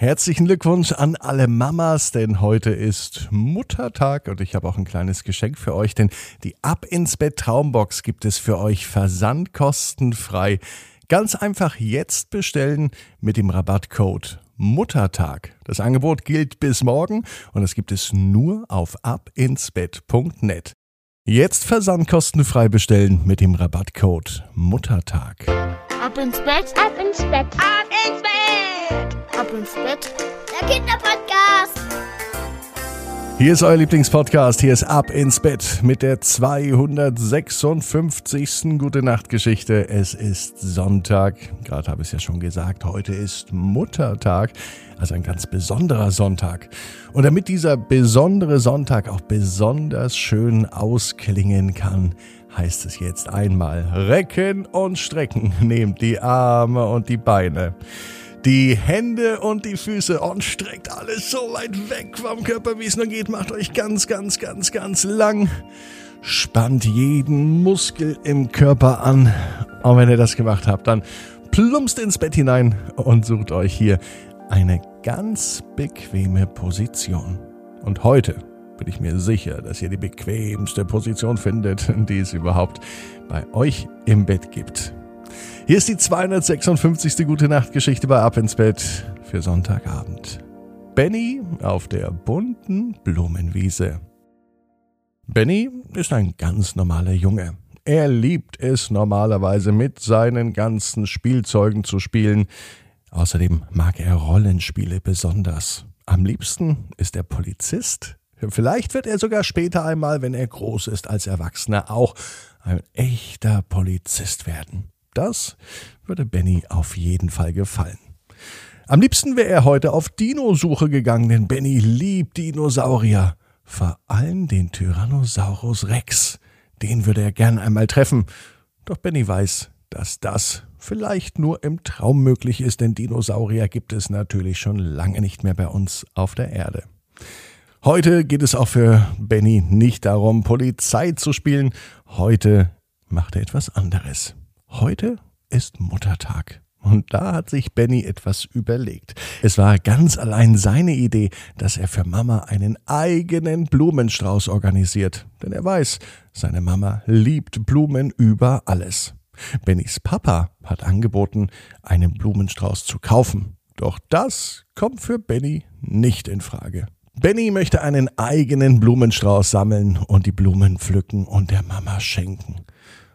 Herzlichen Glückwunsch an alle Mamas, denn heute ist Muttertag und ich habe auch ein kleines Geschenk für euch, denn die Ab ins Bett Traumbox gibt es für euch versandkostenfrei. Ganz einfach jetzt bestellen mit dem Rabattcode Muttertag. Das Angebot gilt bis morgen und es gibt es nur auf abinsbett.net. Jetzt versandkostenfrei bestellen mit dem Rabattcode Muttertag. Ab ins Bett, ab ins Bett, ab ins Bett, ab ins Bett. Der Kinderpodcast. Hier ist euer Lieblingspodcast. Hier ist Ab ins Bett mit der 256. Gute Nacht Geschichte. Es ist Sonntag. Gerade habe ich es ja schon gesagt. Heute ist Muttertag. Also ein ganz besonderer Sonntag. Und damit dieser besondere Sonntag auch besonders schön ausklingen kann, heißt es jetzt einmal recken und strecken. Nehmt die Arme und die Beine die Hände und die Füße und streckt alles so weit weg vom Körper, wie es nur geht. Macht euch ganz, ganz, ganz, ganz lang. Spannt jeden Muskel im Körper an. Und wenn ihr das gemacht habt, dann plumpst ins Bett hinein und sucht euch hier eine ganz bequeme Position. Und heute bin ich mir sicher, dass ihr die bequemste Position findet, die es überhaupt bei euch im Bett gibt. Hier ist die 256. Gute Nacht Geschichte bei Ab ins Bett für Sonntagabend. Benny auf der bunten Blumenwiese. Benny ist ein ganz normaler Junge. Er liebt es normalerweise mit seinen ganzen Spielzeugen zu spielen. Außerdem mag er Rollenspiele besonders. Am liebsten ist er Polizist. Vielleicht wird er sogar später einmal, wenn er groß ist als Erwachsener, auch ein echter Polizist werden. Das würde Benny auf jeden Fall gefallen. Am liebsten wäre er heute auf Dino-Suche gegangen, denn Benny liebt Dinosaurier. Vor allem den Tyrannosaurus Rex. Den würde er gern einmal treffen. Doch Benny weiß, dass das vielleicht nur im Traum möglich ist, denn Dinosaurier gibt es natürlich schon lange nicht mehr bei uns auf der Erde. Heute geht es auch für Benny nicht darum, Polizei zu spielen. Heute macht er etwas anderes. Heute ist Muttertag. Und da hat sich Benny etwas überlegt. Es war ganz allein seine Idee, dass er für Mama einen eigenen Blumenstrauß organisiert. Denn er weiß, seine Mama liebt Blumen über alles. Bennys Papa hat angeboten, einen Blumenstrauß zu kaufen. Doch das kommt für Benny nicht in Frage. Benny möchte einen eigenen Blumenstrauß sammeln und die Blumen pflücken und der Mama schenken.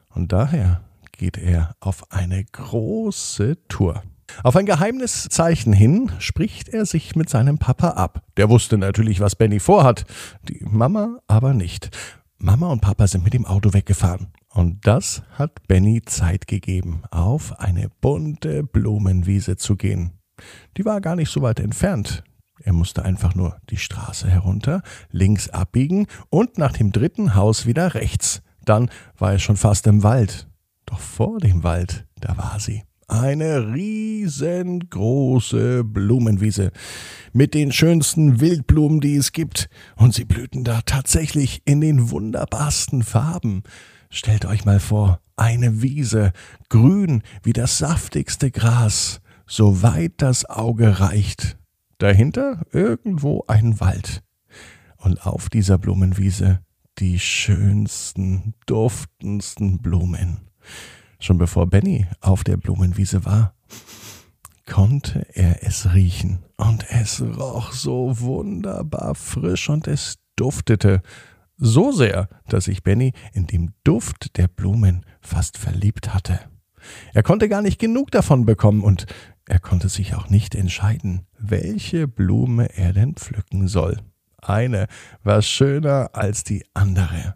Und daher geht er auf eine große Tour. Auf ein geheimes Zeichen hin spricht er sich mit seinem Papa ab. Der wusste natürlich, was Benny vorhat, die Mama aber nicht. Mama und Papa sind mit dem Auto weggefahren. Und das hat Benny Zeit gegeben, auf eine bunte Blumenwiese zu gehen. Die war gar nicht so weit entfernt. Er musste einfach nur die Straße herunter, links abbiegen und nach dem dritten Haus wieder rechts. Dann war er schon fast im Wald. Doch vor dem Wald, da war sie. Eine riesengroße Blumenwiese mit den schönsten Wildblumen, die es gibt. Und sie blühten da tatsächlich in den wunderbarsten Farben. Stellt euch mal vor, eine Wiese, grün wie das saftigste Gras, so weit das Auge reicht. Dahinter irgendwo ein Wald. Und auf dieser Blumenwiese die schönsten, duftendsten Blumen. Schon bevor Benny auf der Blumenwiese war, konnte er es riechen. Und es roch so wunderbar frisch und es duftete so sehr, dass sich Benny in dem Duft der Blumen fast verliebt hatte. Er konnte gar nicht genug davon bekommen und er konnte sich auch nicht entscheiden, welche Blume er denn pflücken soll. Eine war schöner als die andere.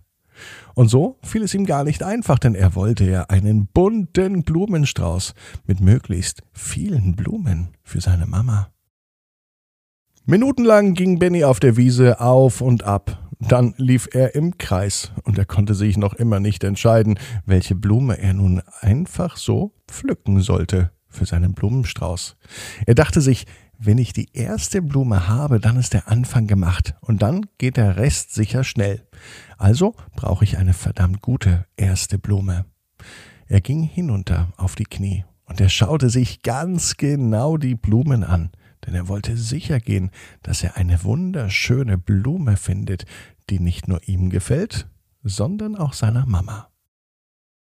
Und so fiel es ihm gar nicht einfach, denn er wollte ja einen bunten Blumenstrauß mit möglichst vielen Blumen für seine Mama. Minutenlang ging Benny auf der Wiese auf und ab. Dann lief er im Kreis und er konnte sich noch immer nicht entscheiden, welche Blume er nun einfach so pflücken sollte für seinen Blumenstrauß. Er dachte sich, wenn ich die erste Blume habe, dann ist der Anfang gemacht und dann geht der Rest sicher schnell. Also brauche ich eine verdammt gute erste Blume. Er ging hinunter auf die Knie und er schaute sich ganz genau die Blumen an. denn er wollte sicher gehen, dass er eine wunderschöne Blume findet, die nicht nur ihm gefällt, sondern auch seiner Mama.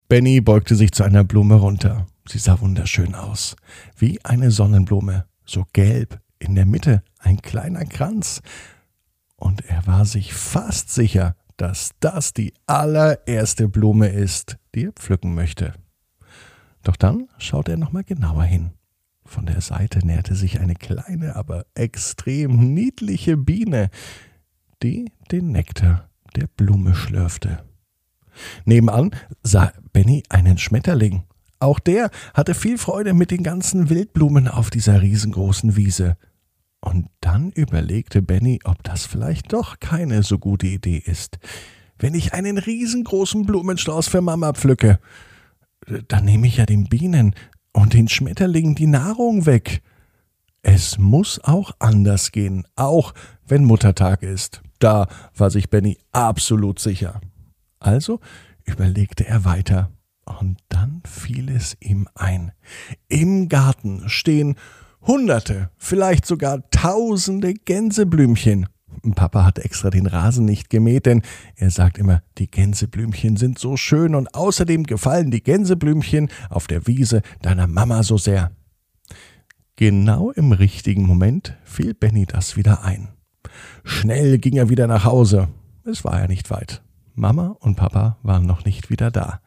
Benny beugte sich zu einer Blume runter. Sie sah wunderschön aus, wie eine Sonnenblume, so gelb, in der Mitte ein kleiner Kranz. Und er war sich fast sicher, dass das die allererste Blume ist, die er pflücken möchte. Doch dann schaute er nochmal genauer hin. Von der Seite näherte sich eine kleine, aber extrem niedliche Biene, die den Nektar der Blume schlürfte. Nebenan sah Benny einen Schmetterling. Auch der hatte viel Freude mit den ganzen Wildblumen auf dieser riesengroßen Wiese. Und dann überlegte Benny, ob das vielleicht doch keine so gute Idee ist. Wenn ich einen riesengroßen Blumenstrauß für Mama pflücke, dann nehme ich ja den Bienen und den Schmetterlingen die Nahrung weg. Es muss auch anders gehen, auch wenn Muttertag ist. Da war sich Benny absolut sicher. Also überlegte er weiter, und dann fiel es ihm ein. Im Garten stehen Hunderte, vielleicht sogar Tausende Gänseblümchen. Papa hat extra den Rasen nicht gemäht, denn er sagt immer, die Gänseblümchen sind so schön und außerdem gefallen die Gänseblümchen auf der Wiese deiner Mama so sehr. Genau im richtigen Moment fiel Benny das wieder ein. Schnell ging er wieder nach Hause. Es war ja nicht weit. Mama und Papa waren noch nicht wieder da.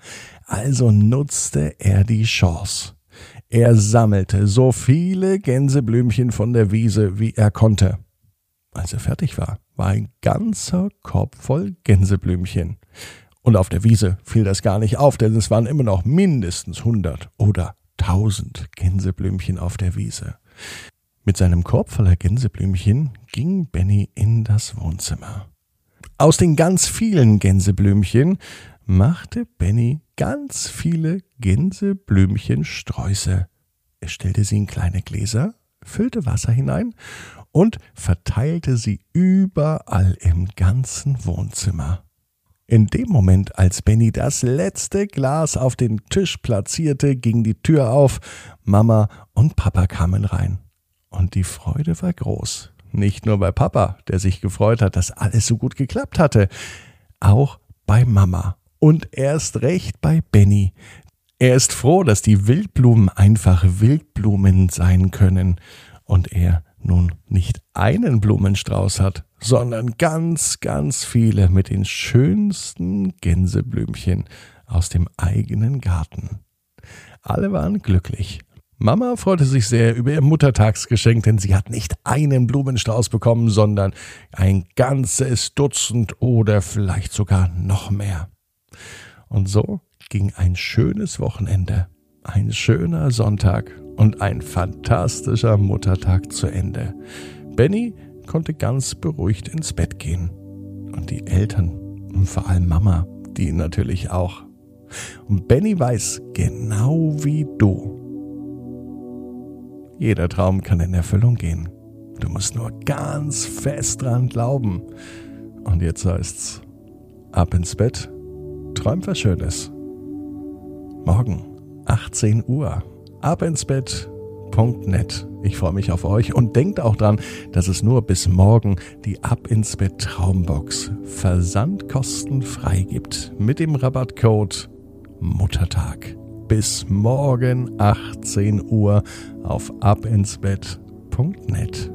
Also nutzte er die Chance. Er sammelte so viele Gänseblümchen von der Wiese, wie er konnte. Als er fertig war, war ein ganzer Korb voll Gänseblümchen. Und auf der Wiese fiel das gar nicht auf, denn es waren immer noch mindestens hundert oder tausend Gänseblümchen auf der Wiese. Mit seinem Korb voller Gänseblümchen ging Benny in das Wohnzimmer. Aus den ganz vielen Gänseblümchen machte Benny ganz viele Gänseblümchensträuße. Er stellte sie in kleine Gläser, füllte Wasser hinein und verteilte sie überall im ganzen Wohnzimmer. In dem Moment, als Benny das letzte Glas auf den Tisch platzierte, ging die Tür auf, Mama und Papa kamen rein. Und die Freude war groß. Nicht nur bei Papa, der sich gefreut hat, dass alles so gut geklappt hatte, auch bei Mama und erst recht bei Benny. Er ist froh, dass die Wildblumen einfach Wildblumen sein können und er nun nicht einen Blumenstrauß hat, sondern ganz, ganz viele mit den schönsten Gänseblümchen aus dem eigenen Garten. Alle waren glücklich. Mama freute sich sehr über ihr Muttertagsgeschenk, denn sie hat nicht einen Blumenstrauß bekommen, sondern ein ganzes Dutzend oder vielleicht sogar noch mehr. Und so ging ein schönes Wochenende, ein schöner Sonntag und ein fantastischer Muttertag zu Ende. Benny konnte ganz beruhigt ins Bett gehen. Und die Eltern, und vor allem Mama, die natürlich auch. Und Benny weiß genau wie du. Jeder Traum kann in Erfüllung gehen. Du musst nur ganz fest dran glauben. Und jetzt heißt's ab ins Bett, träum was Schönes. Morgen, 18 Uhr ab ins Bett.net. Ich freue mich auf euch und denkt auch dran, dass es nur bis morgen die Ab ins Bett Traumbox versandkostenfrei gibt mit dem Rabattcode Muttertag. Bis morgen 18 Uhr auf abinsbett.net.